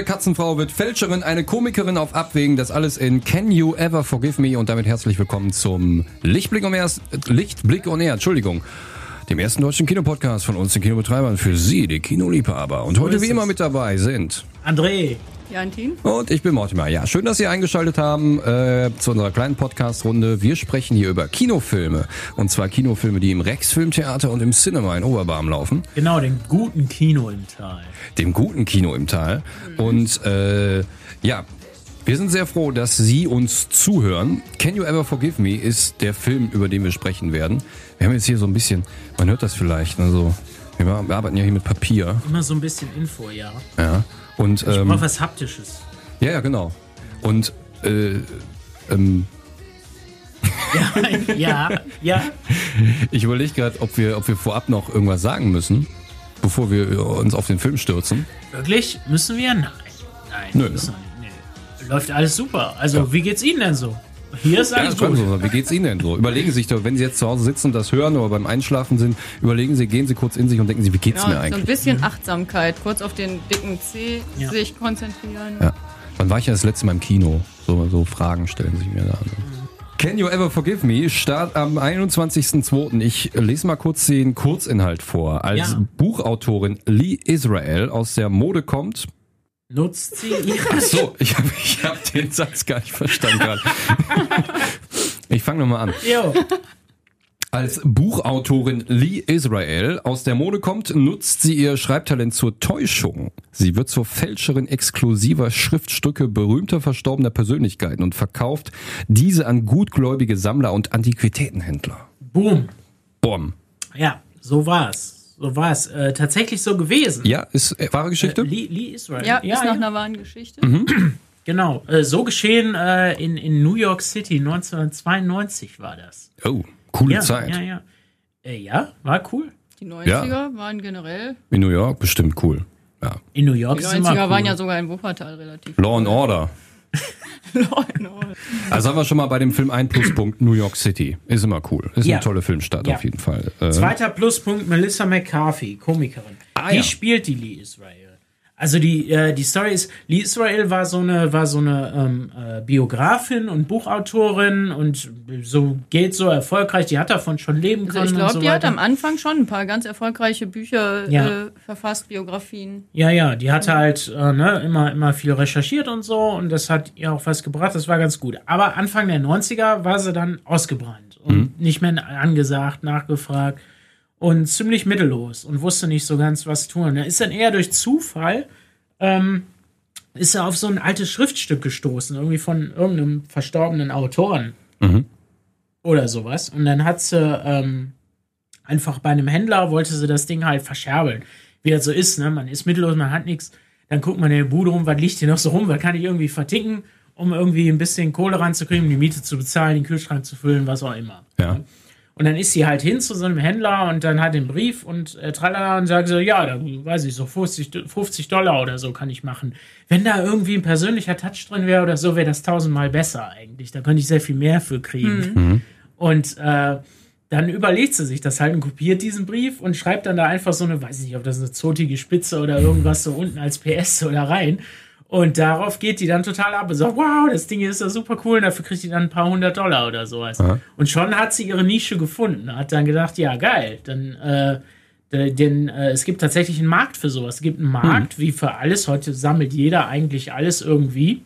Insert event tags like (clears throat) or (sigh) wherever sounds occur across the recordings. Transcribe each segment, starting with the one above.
Liebhabende Katzenfrau wird Fälscherin, eine Komikerin auf Abwägen. Das alles in Can You Ever Forgive Me? Und damit herzlich willkommen zum Lichtblick um erst, Lichtblick on Air, Entschuldigung. Dem ersten deutschen Kinopodcast von uns, den Kinobetreibern, für Sie, die Kinoliebhaber. Und heute wie immer mit dabei sind André, Jantin? und ich bin Mortimer. Ja, schön, dass Sie eingeschaltet haben äh, zu unserer kleinen Podcast-Runde. Wir sprechen hier über Kinofilme. Und zwar Kinofilme, die im Rex Filmtheater und im Cinema in Oberbarm laufen. genau, den guten Kino im Tal. dem guten Kino im Tal. Und äh, ja, wir sind sehr froh, dass Sie uns zuhören. Can You Ever Forgive Me ist der Film, über den wir sprechen werden. Wir haben jetzt hier so ein bisschen, man hört das vielleicht, also wir wir arbeiten ja hier mit Papier. Immer so ein bisschen Info, ja. Ja. Und Ich ähm, brauche was Haptisches. ja, ja, genau. Und äh, ähm, Ja, (laughs) ja, ja. ich überlege gerade, ob wir, ob wir vorab noch irgendwas sagen müssen, bevor wir uns auf den Film stürzen. Wirklich? Müssen wir? Nein. Nein, Nö. müssen wir nicht. Nee. Läuft alles super. Also, wie geht's Ihnen denn so? Hier ist Ja, alles schreiben gut. Mal. Wie geht's Ihnen denn so? Überlegen Sie sich doch, wenn Sie jetzt zu Hause sitzen und das hören oder beim Einschlafen sind, überlegen Sie, gehen Sie kurz in sich und denken Sie, wie geht's mir Ja, so ein eigentlich? bisschen Achtsamkeit. Kurz auf den dicken C Ja. sich konzentrieren. Ja. Wann war ich ja das letzte Mal im Kino? So, so Fragen stellen sich mir da. Also. Can You Ever Forgive Me? Start am 21.02. Ich lese mal kurz den Kurzinhalt vor. Als Ja. Buchautorin Lee Israel aus der Mode kommt. Nutzt sie (laughs) Ach ihre so, ich habe ich hab den Satz gar nicht verstanden gerade. (laughs) Ich fange nochmal an. Jo. Als Buchautorin Lee Israel aus der Mode kommt, nutzt sie ihr Schreibtalent zur Täuschung. Sie wird zur Fälscherin exklusiver Schriftstücke berühmter verstorbener Persönlichkeiten und verkauft diese an gutgläubige Sammler und Antiquitätenhändler. Boom. Bom. Ja, so war's. So war's. Äh, tatsächlich so gewesen. Ja, ist äh, wahre Geschichte? Lee, Lee Israel. Ja, ist nach einer wahren Geschichte. (clears throat) Genau. Äh, so geschehen äh, in, in New York City 1992 war das. oh, coole Ja, Zeit. ja, ja. Äh, ja, war cool. Die 90er waren generell. In New York bestimmt cool. Ja. In New York Die ist immer 90er cool. waren ja sogar in Wuppertal relativ. Law and Order. Also haben wir schon mal bei dem Film ein Pluspunkt New York City. Ist immer cool. Ist Ja. eine tolle Filmstadt Ja. auf jeden Fall. Äh, Zweiter Pluspunkt, Melissa McCarthy, Komikerin. Ah, die ja. spielt die Lee Israel. Also die, äh, die Story ist, Lee Israel war so eine, war so eine ähm, äh, Biografin und Buchautorin und so geht so erfolgreich. Die hat davon schon leben Also können ich glaube, so die hat weiter. am Anfang schon ein paar ganz erfolgreiche Bücher Ja. äh, verfasst, Biografien. Ja, ja, die hatte halt äh, ne, immer, immer viel recherchiert und so und das hat ihr auch was gebracht, das war ganz gut. Aber Anfang der 90er war sie dann ausgebrannt und nicht mehr angesagt, nachgefragt und ziemlich mittellos und wusste nicht so ganz, was tun. Da ist dann eher durch Zufall, ähm, ist er auf so ein altes Schriftstück gestoßen, irgendwie von irgendeinem verstorbenen Autoren oder sowas. Und dann hat sie ähm, einfach bei einem Händler, wollte sie das Ding halt verscherbeln. Wie das so ist, ne? Man ist mittellos, man hat nichts. Dann guckt man in der Bude rum, was liegt hier noch so rum, was kann ich irgendwie verticken, um irgendwie ein bisschen Kohle ranzukriegen, um die Miete zu bezahlen, den Kühlschrank zu füllen, was auch immer. ja. Und dann ist sie halt hin zu so einem Händler und dann hat den Brief und äh, tralala und sagt so, ja, da weiß ich, so 50, Do- 50 Dollar oder so kann ich machen. Wenn da irgendwie ein persönlicher Touch drin wäre oder so, wäre das tausendmal besser eigentlich. Da könnte ich sehr viel mehr für kriegen. Und äh, dann überlegt sie sich das halt und kopiert diesen Brief und schreibt dann da einfach so eine, weiß ich nicht, ob das eine zotige Spitze oder irgendwas so unten als PS oder rein. Und darauf geht die dann total ab und sagt, wow, das Ding ist ja super cool und dafür kriegt die dann ein paar hundert Dollar oder sowas. Und schon hat sie ihre Nische gefunden. Hat dann gedacht, ja, geil, dann, äh, denn äh, es gibt tatsächlich einen Markt für sowas. Es gibt einen Markt, wie für alles. Heute sammelt jeder eigentlich alles irgendwie.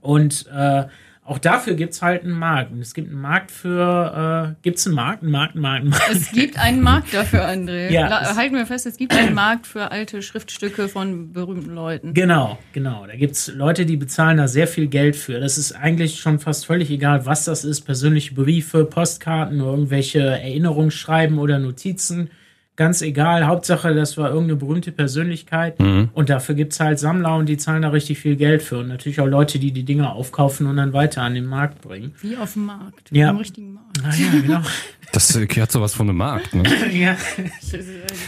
Und äh, auch dafür gibt es halt einen Markt. Und es gibt einen Markt für, äh, gibt es einen Markt, einen Markt, einen Markt, einen Markt. Es gibt einen Markt dafür, André. Ja, halten wir fest, es gibt einen Markt für alte Schriftstücke von berühmten Leuten. Genau, genau. Da gibt es Leute, die bezahlen da sehr viel Geld für. Das ist eigentlich schon fast völlig egal, was das ist. Persönliche Briefe, Postkarten, irgendwelche Erinnerungsschreiben oder Notizen. Ganz egal. Hauptsache, das war irgendeine berühmte Persönlichkeit. Und dafür gibt es halt Sammler und die zahlen da richtig viel Geld für. Und natürlich auch Leute, die die Dinger aufkaufen und dann weiter an den Markt bringen. Wie auf dem Markt. Ja. Am richtigen Markt. Ah ja, genau. (laughs) Das äh, hat sowas von einem Markt. Ne? (laughs) ja.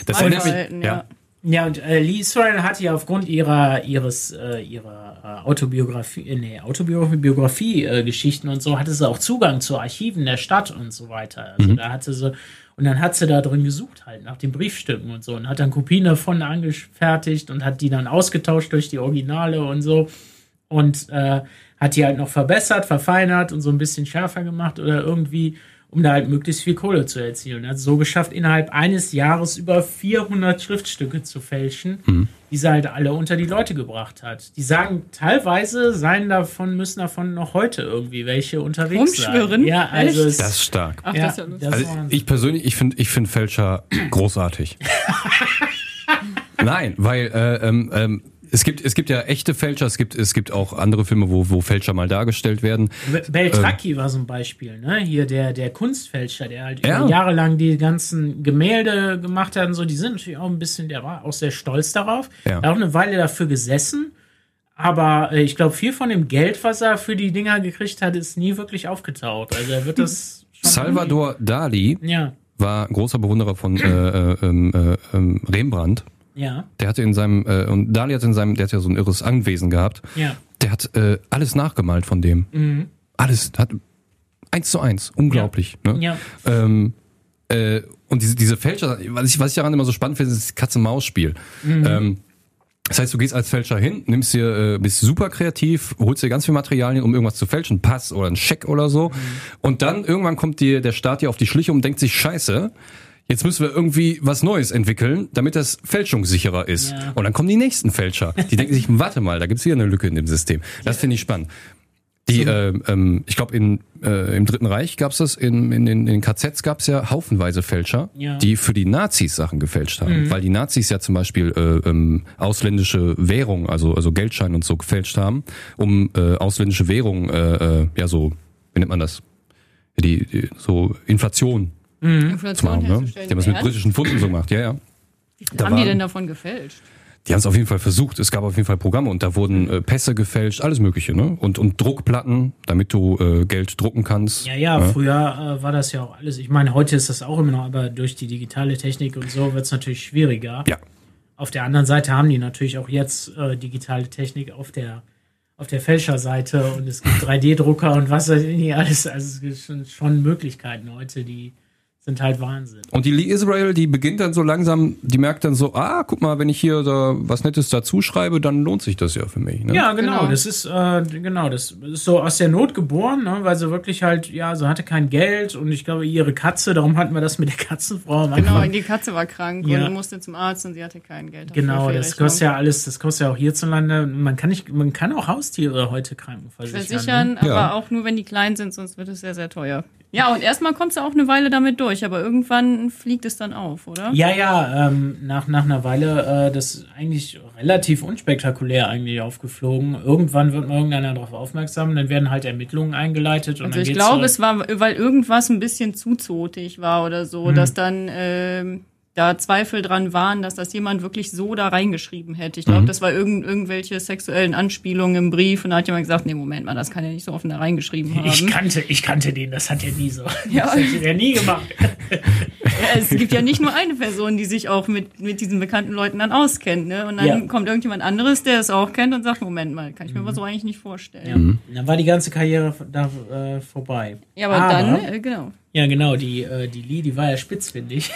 Das erinnert mich, ja. Ja, und äh, Lee Israel hat ja aufgrund ihrer ihres äh, ihrer äh, Autobiografie, äh, nee, Autobiografie, Biografie, äh, Geschichten und so, hatte sie auch Zugang zu Archiven der Stadt und so weiter. Also da hatte sie und dann hat sie da drin gesucht halt nach den Briefstücken und so und hat dann Kopien davon angefertigt und hat die dann ausgetauscht durch die Originale und so. Und äh, hat die halt noch verbessert, verfeinert und so ein bisschen schärfer gemacht oder irgendwie, um da halt möglichst viel Kohle zu erzielen. Er hat es so geschafft, innerhalb eines Jahres über 400 Schriftstücke zu fälschen, die sie halt alle unter die Leute gebracht hat. Die sagen, teilweise seien davon, müssen davon noch heute irgendwie welche unterwegs sein. Rumschwirren? Ja, also Echt? Das ist stark. Ach, ja, das ist ja Also ich persönlich, ich finde ich find Fälscher (clears throat) großartig. (laughs) Nein, weil äh, ähm, ähm, es gibt es gibt ja echte Fälscher, es gibt es gibt auch andere Filme, wo wo Fälscher mal dargestellt werden. Beltracchi war so ein Beispiel, ne? Hier der, der Kunstfälscher, der halt Ja. über Jahre lang die ganzen Gemälde gemacht hat und so, die sind natürlich auch ein bisschen, der war auch sehr stolz darauf. Ja. Er hat auch eine Weile dafür gesessen, aber äh, ich glaube, viel von dem Geld, was er für die Dinger gekriegt hat, ist nie wirklich aufgetaucht. Also er wird das (laughs) Salvador Dali irgendwie- Ja, war großer Bewunderer von äh, äh, ähm, äh, ähm, Rembrandt. Ja, Der hatte in seinem äh, und Dali hat in seinem, der hat ja so ein irres Anwesen gehabt. ja. Der hat äh, alles nachgemalt von dem. Mhm. Alles hat eins zu eins, unglaublich. Ne? Ja. Ähm, äh, und diese, diese Fälscher, was ich, was ich daran immer so spannend finde, ist das Katze-Maus-Spiel. Ähm, das heißt, du gehst als Fälscher hin, nimmst dir, äh, bist super kreativ, holst dir ganz viel Materialien, um irgendwas zu fälschen, Pass oder einen Scheck oder so. Und dann irgendwann kommt dir der Staat dir auf die Schliche und denkt sich, scheiße, jetzt müssen wir irgendwie was Neues entwickeln, damit das fälschungssicherer ist. Ja. Und dann kommen die nächsten Fälscher. Die denken sich, (laughs) warte mal, da gibt's hier eine Lücke in dem System. Das finde ich spannend. Die, äh, ähm, ich glaube, in äh, im Dritten Reich gab's das, in, in, in den KZs gab's ja haufenweise Fälscher, Ja. die für die Nazis Sachen gefälscht haben. Weil die Nazis ja zum Beispiel äh, ähm, ausländische Währung, also, also Geldscheine und so gefälscht haben, um äh, ausländische Währung, äh, äh, ja so, wie nennt man das? Die, die so Inflation zu Inflation machen, ne? Die haben das mit britischen Pfunden so gemacht, ja, ja. Wie viel da haben die waren- denn davon gefälscht? Die haben es auf jeden Fall versucht. Es gab auf jeden Fall Programme und da wurden äh, Pässe gefälscht, alles Mögliche, ne? Und, und Druckplatten, damit du äh, Geld drucken kannst. Ja, ja, früher äh, war das ja auch alles. Ich meine, heute ist das auch immer noch, aber durch die digitale Technik und so wird es natürlich schwieriger. Ja. Auf der anderen Seite haben die natürlich auch jetzt äh, digitale Technik auf der auf der Fälscherseite und es gibt 3D-Drucker und was weiß ich nicht alles. Also es gibt schon, schon Möglichkeiten heute, die sind halt Wahnsinn. Und die Lee Israel, die beginnt dann so langsam, die merkt dann so, ah, guck mal, wenn ich hier da was Nettes dazu schreibe, dann lohnt sich das ja für mich. Ne? Ja, genau. Genau. Das ist äh, genau, das ist so aus der Not geboren, ne? weil sie wirklich halt, ja, sie hatte kein Geld und ich glaube ihre Katze, darum hatten wir das mit der Katzenfrau Genau, die Katze war krank Ja. und musste zum Arzt und sie hatte kein Geld. Genau, das kostet ja alles, das kostet ja auch hierzulande. Man kann nicht, man kann auch Haustiere heute krankenversichern. versichern, Ne? aber Ja. auch nur, wenn die klein sind, sonst wird es sehr, sehr teuer. Ja, und erstmal kommst du auch eine Weile damit durch, aber irgendwann fliegt es dann auf, oder? Ja, ja, ähm, nach, nach einer Weile, äh, das ist eigentlich relativ unspektakulär eigentlich aufgeflogen. Irgendwann wird mal irgendeiner darauf aufmerksam, dann werden halt Ermittlungen eingeleitet. Und Also ich glaube, es war, weil irgendwas ein bisschen zu zotig war oder Hm. so, dass dann ähm, da Zweifel dran waren, dass das jemand wirklich so da reingeschrieben hätte. Ich glaube, Mhm. das war irgend, irgendwelche sexuellen Anspielungen im Brief und da hat jemand gesagt, nee, Moment mal, das kann er nicht so offen da reingeschrieben haben. ich kannte, ich kannte den, das hat er nie so. Ja. Das hätte er nie gemacht. (laughs) Es gibt ja nicht nur eine Person, die sich auch mit, mit diesen bekannten Leuten dann auskennt. Ne? Und dann Ja. kommt irgendjemand anderes, der es auch kennt und sagt, Moment mal, kann ich mir aber so eigentlich nicht vorstellen. Ja. Dann war die ganze Karriere da äh, vorbei. Ja, aber, dann, äh, genau. Ja, genau, die, äh, die Lee, die war ja spitzfindig.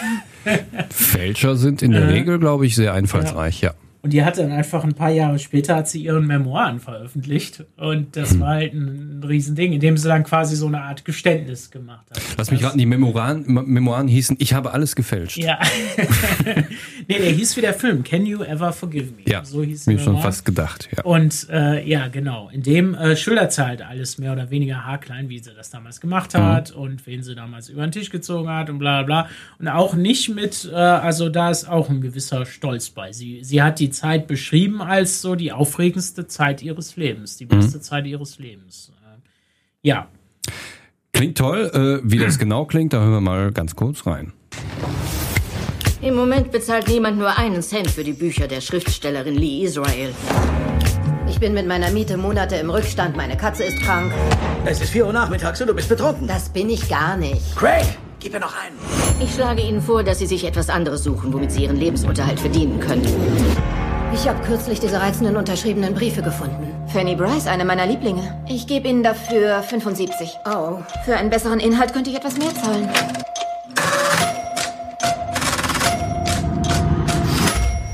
Fälscher sind in der Äh. Regel, glaube ich, sehr einfallsreich, ja. Und die hat dann einfach ein paar Jahre später hat sie ihren Memoiren veröffentlicht. Und das Hm. war halt ein Riesending, indem sie dann quasi so eine Art Geständnis gemacht hat. Lass mich raten, die Memoiren, Memoiren hießen, ich habe alles gefälscht. Ja. (laughs) nee, der hieß wie der Film, Can You Ever Forgive Me? Ja, so hieß mir schon fast gedacht, ja. Und äh, ja, genau. In dem äh, schildert sie halt alles mehr oder weniger haarklein, wie sie das damals gemacht hat und wen sie damals über den Tisch gezogen hat und bla bla bla. Und auch nicht mit, äh, also da ist auch ein gewisser Stolz bei. Sie, sie hat die Zeit beschrieben als so die aufregendste Zeit ihres Lebens, die beste Zeit ihres Lebens. Äh, ja. Klingt toll. Äh, wie das genau klingt, da hören wir mal ganz kurz rein. Im Moment bezahlt niemand nur einen Cent für die Bücher der Schriftstellerin Lee Israel. Ich bin mit meiner Miete Monate im Rückstand, meine Katze ist krank. Es ist 4 Uhr nachmittags und du bist betrunken. Das bin ich gar nicht. Craig, Gib mir noch einen. Ich schlage Ihnen vor, dass Sie sich etwas anderes suchen, womit Sie Ihren Lebensunterhalt verdienen können. Ich habe kürzlich diese reizenden unterschriebenen Briefe gefunden. Fanny Bryce, eine meiner Lieblinge. Ich gebe Ihnen dafür 75. Oh, Für einen besseren Inhalt könnte ich etwas mehr zahlen.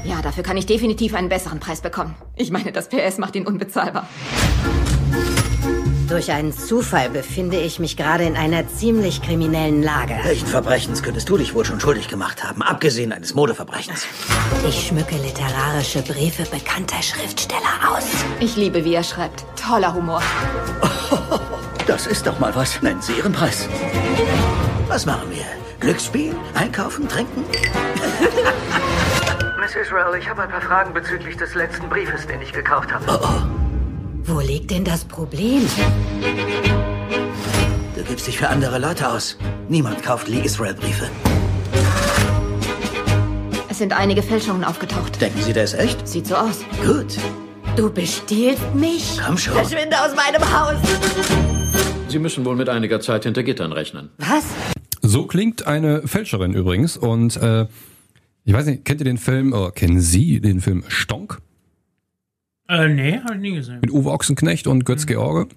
Ja, dafür kann ich definitiv einen besseren Preis bekommen. Ich meine, das PS macht ihn unbezahlbar. durch einen Zufall befinde ich mich gerade in einer ziemlich kriminellen Lage. Welchen Verbrechens könntest du dich wohl schon schuldig gemacht haben, abgesehen eines Modeverbrechens? Ich schmücke literarische Briefe bekannter Schriftsteller aus. Ich liebe, wie er schreibt. Toller Humor. (laughs) Das ist doch mal was. Nennen Sie Ihren Preis. Was machen wir? Glücksspiel? Einkaufen? Trinken? (laughs) Miss Israel, ich habe ein paar Fragen bezüglich des letzten Briefes, den ich gekauft habe. Wo liegt denn das Problem? Du gibst dich für andere Leute aus. Niemand kauft Lee Israel Briefe. Es sind einige Fälschungen aufgetaucht. Denken Sie, der ist echt? Sieht so aus. Gut. Du bestiehlst mich? Komm schon. Verschwinde aus meinem Haus! Sie müssen wohl mit einiger Zeit hinter Gittern rechnen. Was? So klingt eine Fälscherin übrigens. Und äh, ich weiß nicht, kennt ihr den Film, oder kennen Sie den Film Stonk? Äh, nee, hab ich nie gesehen. Mit Uwe Ochsenknecht und Götz George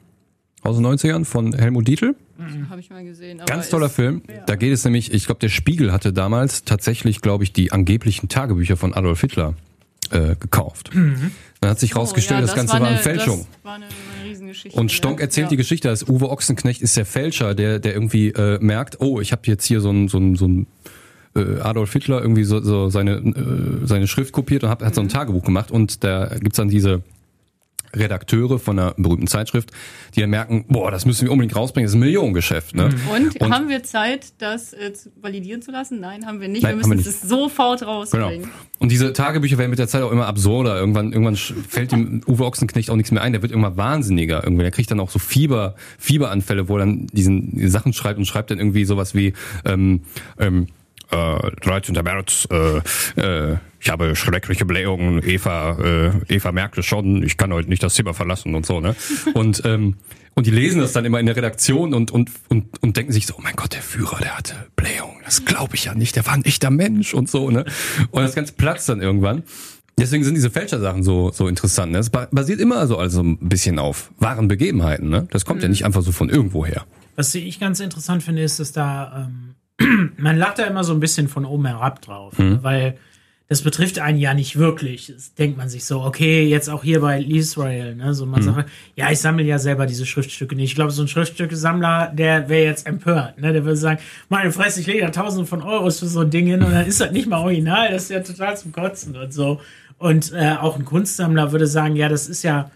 aus den 90ern von Helmut Dietl. Habe ich mal gesehen. Ganz toller ist- Film. Da geht es nämlich, ich glaube, der Spiegel hatte damals tatsächlich, glaube ich, die angeblichen Tagebücher von Adolf Hitler äh, gekauft. Dann hat sich Oh, rausgestellt, ja, das, Ganze war, eine Fälschung. Das war eine, eine Riesengeschichte. Und Stonk ja. erzählt ja. die Geschichte, dass Uwe Ochsenknecht ist der Fälscher, der, der irgendwie äh, merkt, oh, ich habe jetzt hier so ein, so ein, so ein äh, Adolf Hitler irgendwie so, so seine, äh, seine Schrift kopiert und hat, hat so ein Tagebuch gemacht und da gibt's dann diese Redakteure von einer berühmten Zeitschrift, die dann merken, boah, das müssen wir unbedingt rausbringen, das ist ein Millionengeschäft. Ne? Und, Und- haben wir Zeit, das äh, zu validieren zu lassen? Nein, haben wir nicht. Nein, wir müssen wir es sofort Genau. rausbringen. Und diese Tagebücher werden mit der Zeit auch immer absurder. Irgendwann, irgendwann fällt dem (laughs) Uwe Ochsenknecht auch nichts mehr ein. Der wird irgendwann wahnsinniger. Irgendwie, der kriegt dann auch so Fieber, Fieberanfälle, wo er dann diesen die Sachen schreibt und schreibt dann irgendwie sowas wie ähm, ähm, äh, 13. März, äh, äh, ich habe schreckliche Blähungen, Eva, äh, Eva merkte schon, ich kann heute nicht das Zimmer verlassen und so, ne? Und, (laughs) ähm, und die lesen das dann immer in der Redaktion und, und, und, und denken sich so, oh mein Gott, der Führer, der hatte Blähungen. Das glaube ich ja nicht, der war ein echter Mensch und so, ne? Und das Ganze platzt dann irgendwann. Deswegen sind diese Fälschersachen so, so interessant. Ne? Es ba- basiert immer so also ein bisschen auf wahren Begebenheiten. Ne? Das kommt ja nicht einfach so von irgendwo her. Was ich ganz interessant finde, ist, dass da, ähm, (clears throat) man lacht da immer so ein bisschen von oben herab drauf, ne? weil das betrifft einen ja nicht wirklich. Das denkt man sich so, okay, jetzt auch hier bei Israel, ne, so man sagt, ja, ich sammle ja selber diese Schriftstücke nicht. Ich glaube, so ein Schriftstücke-Sammler, der wäre jetzt empört, ne, der würde sagen, meine Fresse, ich lege da tausende von Euros für so ein Ding hin und dann ist das nicht mal original, das ist ja total zum Kotzen und so. Und äh, auch ein Kunstsammler würde sagen, ja, das ist ja,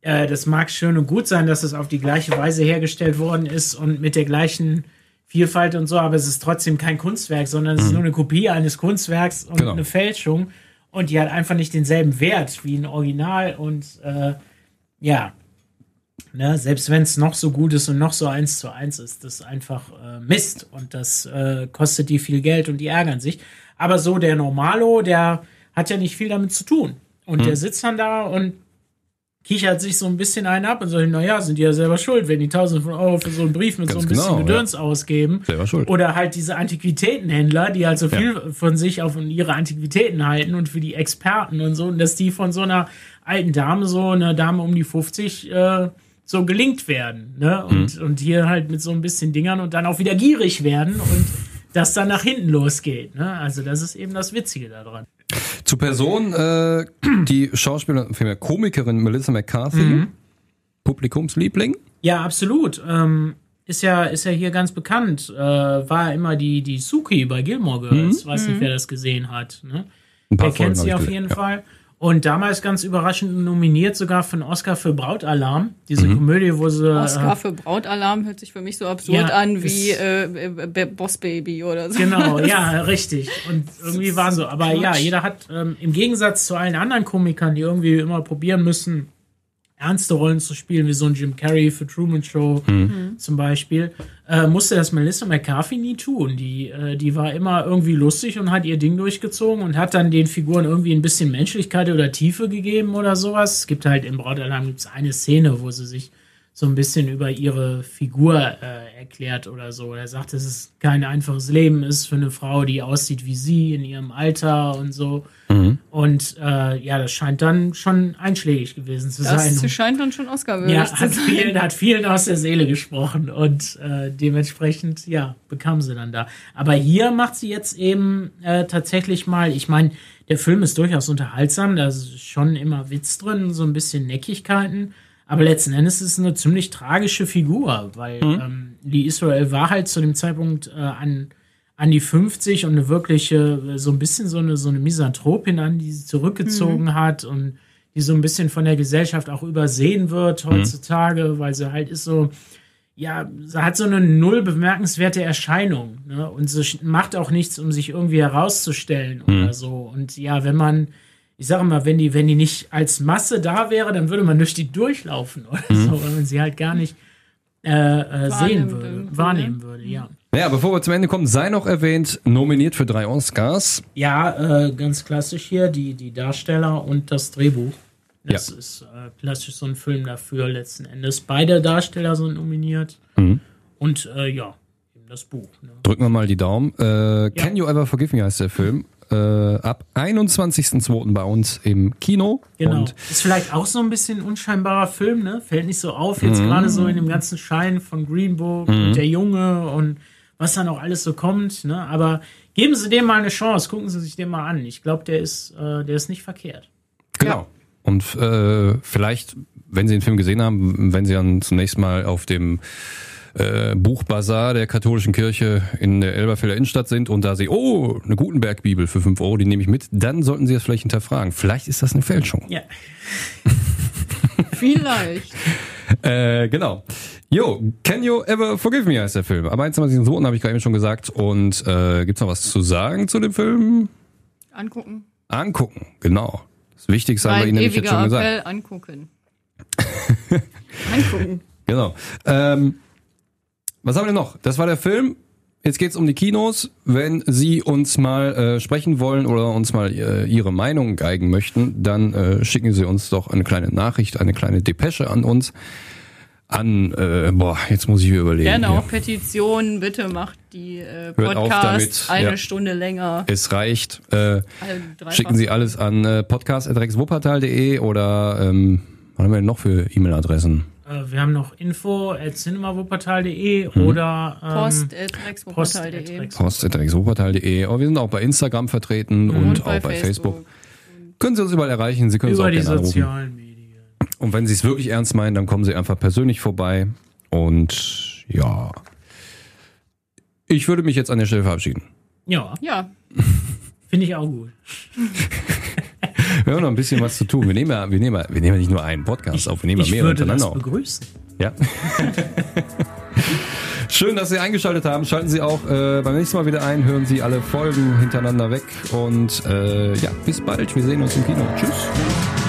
äh, das mag schön und gut sein, dass es auf die gleiche Weise hergestellt worden ist und mit der gleichen Vielfalt und so, aber es ist trotzdem kein Kunstwerk, sondern es ist nur eine Kopie eines Kunstwerks und Genau. eine Fälschung und die hat einfach nicht denselben Wert wie ein Original und äh, ja, ne, selbst wenn es noch so gut ist und noch so eins zu eins ist, das ist einfach äh, Mist und das äh, kostet die viel Geld und die ärgern sich. Aber so der Normalo, der hat ja nicht viel damit zu tun und der sitzt dann da und kichert sich so ein bisschen einen ab und sagt, naja, sind die ja selber schuld, wenn die tausende von Euro für so einen Brief mit Ganz so ein bisschen genau, Gedöns ausgeben. Selber schuld. Oder halt diese Antiquitätenhändler, die halt so Ja. viel von sich auf ihre Antiquitäten halten und für die Experten und so, und dass die von so einer alten Dame, so eine Dame um die 50, äh, so gelingt werden. Ne? Und, und hier halt mit so ein bisschen Dingern und dann auch wieder gierig werden und das dann nach hinten losgeht. Ne? Also das ist eben das Witzige daran. Zu Person, äh, die Schauspielerin, vielmehr Komikerin Melissa McCarthy, Mhm. Publikumsliebling. Ja, absolut. Ähm, ist ja, ist ja hier ganz bekannt. Äh, war immer die, die Suki bei Gilmore Girls. Weiß nicht, wer das gesehen hat. Ne? Ein paar Wer kennt Folgen sie auf jeden gesehen, Fall. Und damals ganz überraschend nominiert sogar für einen Oscar für Brautalarm. Diese Mhm. Komödie, wo sie. Oscar Äh, für Brautalarm hört sich für mich so absurd Ja, an wie äh, äh, Boss Baby oder so. Genau, (laughs) ja, richtig. Und irgendwie war so. Aber ja, jeder hat ähm, im Gegensatz zu allen anderen Komikern, die irgendwie immer probieren müssen, ernste Rollen zu spielen, wie so ein Jim Carrey für Truman Show zum Beispiel, äh, musste das Melissa McCarthy nie tun. Die, äh, die war immer irgendwie lustig und hat ihr Ding durchgezogen und hat dann den Figuren irgendwie ein bisschen Menschlichkeit oder Tiefe gegeben oder sowas. Es gibt halt im Brautalarm gibt's eine Szene, wo sie sich so ein bisschen über ihre Figur äh, erklärt oder so. Er sagt, dass es kein einfaches Leben ist für eine Frau, die aussieht wie sie in ihrem Alter und so. Mhm. Und äh, ja, das scheint dann schon einschlägig gewesen zu sein. Das scheint dann schon Oscar-würdig ja, zu hat sein. vielen, hat vielen aus der Seele gesprochen und äh, dementsprechend, ja, bekam sie dann da. Aber hier macht sie jetzt eben äh, tatsächlich mal, ich meine, der Film ist durchaus unterhaltsam, da ist schon immer Witz drin, so ein bisschen Neckigkeiten, aber letzten Endes ist es eine ziemlich tragische Figur, weil ähm, Lee Israel war halt zu dem Zeitpunkt äh, an, an die 50 und eine wirkliche, äh, so ein bisschen so eine, so eine Misanthropin an, die sie zurückgezogen hat und die so ein bisschen von der Gesellschaft auch übersehen wird heutzutage, weil sie halt ist so, ja, sie hat so eine null bemerkenswerte Erscheinung, ne? Und sie macht auch nichts, um sich irgendwie herauszustellen oder so. Und ja, wenn man, ich sage mal, wenn die, wenn die nicht als Masse da wäre, dann würde man durch die durchlaufen oder so, weil man sie halt gar nicht äh, äh, sehen würde, wahrnehmen würde, ja. Naja, bevor wir zum Ende kommen, sei noch erwähnt, nominiert für drei Oscars. Ja, äh, ganz klassisch hier, die, die Darsteller und das Drehbuch. Das Ja. ist äh, klassisch so ein Film dafür letzten Endes. Beide Darsteller sind nominiert. Mhm. Und äh, ja, eben das Buch. Ne? Drücken wir mal die Daumen. Äh, Can You Ever Forgive Me heißt der Film. Äh, ab 21.02. bei uns im Kino. Genau. Und ist vielleicht auch so ein bisschen ein unscheinbarer Film, ne? Fällt nicht so auf, jetzt Mhm. gerade so in dem ganzen Schein von Green Book und der Junge und was da noch alles so kommt, ne? Aber geben Sie dem mal eine Chance, gucken Sie sich den mal an. Ich glaube, der ist, äh, der ist nicht verkehrt. Genau. Und äh, vielleicht, wenn Sie den Film gesehen haben, wenn Sie dann zunächst mal auf dem äh, Buchbazar der katholischen Kirche in der Elberfelder Innenstadt sind und da Sie, oh, eine Gutenberg-Bibel für 5 Euro, die nehme ich mit, dann sollten Sie das vielleicht hinterfragen. Vielleicht ist das eine Fälschung. Ja. (laughs) Vielleicht. Äh, genau. Jo, Can You Ever Forgive Me heißt der Film. Am 21.02. habe ich gerade eben schon gesagt. Und äh, gibt's noch was zu sagen zu dem Film? Angucken. Angucken, genau. Das Wichtigste haben wir Ihnen nämlich jetzt ewiger schon gesagt. Appell, angucken. (laughs) angucken. Genau. Ähm, was haben wir denn noch? Das war der Film. Jetzt geht's um die Kinos. Wenn Sie uns mal äh, sprechen wollen oder uns mal äh, Ihre Meinung geigen möchten, dann äh, schicken Sie uns doch eine kleine Nachricht, eine kleine Depesche an uns. An, äh, boah, jetzt muss ich mir überlegen. Gerne auch Petitionen, bitte macht die äh, damit, eine ja. Stunde länger. Es reicht. Äh, schicken Sie alles an äh, podcast.rexwuppertal.de oder ähm, was haben wir denn noch für E-Mail-Adressen? Äh, wir haben noch info at cinemawuppertal.de Mhm. oder ähm, Post at Post rexwuppertal.de. at post.rexwuppertal.de. Aber wir sind auch bei Instagram vertreten und, auch bei Facebook. Können Sie uns überall erreichen. Sie können uns über auch die gerne anrufen. sozialen Medien. Und wenn Sie es wirklich ernst meinen, dann kommen Sie einfach persönlich vorbei. Und ja, ich würde mich jetzt an der Stelle verabschieden. Ja, Ja, finde ich auch gut. (laughs) Wir haben noch ein bisschen was zu tun. Wir nehmen ja, wir nehmen ja, wir nehmen ja nicht nur einen Podcast auf, wir nehmen ja Ich mehrere würde das hintereinander auf. begrüßen. Ja. (laughs) Schön, dass Sie eingeschaltet haben. Schalten Sie auch äh, beim nächsten Mal wieder ein. Hören Sie alle Folgen hintereinander weg. Und äh, ja, bis bald. Wir sehen uns im Kino. Tschüss.